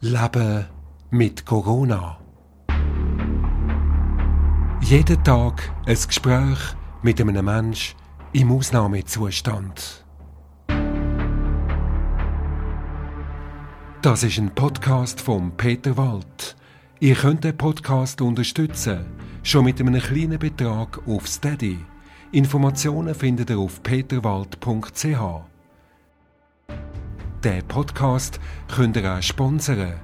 Leben mit Corona. Jeden Tag ein Gespräch mit einem Mensch im Ausnahmezustand. Das ist ein Podcast von Peter Wald. Ihr könnt den Podcast unterstützen, schon mit einem kleinen Betrag auf Steady. Informationen findet ihr auf peterwald.ch. Der Podcast könnt ihr auch sponsern.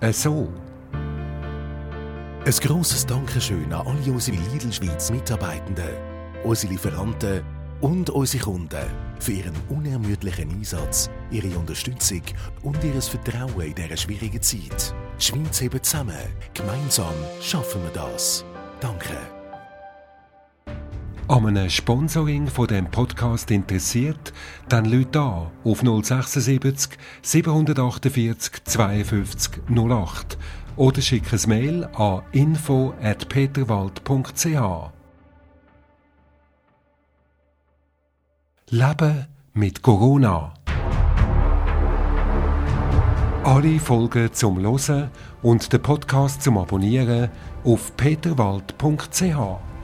Äh, so. Ein grosses Dankeschön an alle unsere Lidl Schweiz Mitarbeitenden, unsere Lieferanten und unsere Kunden für ihren unermüdlichen Einsatz, ihre Unterstützung und ihr Vertrauen in dieser schwierigen Zeit. Die Schweiz heben zusammen. Gemeinsam schaffen wir das. Danke. An einem Sponsoring von dem Podcast interessiert, dann Leute an auf 076 748 52 08 oder schick ein Mail an info@peterwald.ch. Leben mit Corona. Alle Folgen zum Losen und den Podcast zum Abonnieren auf peterwald.ch.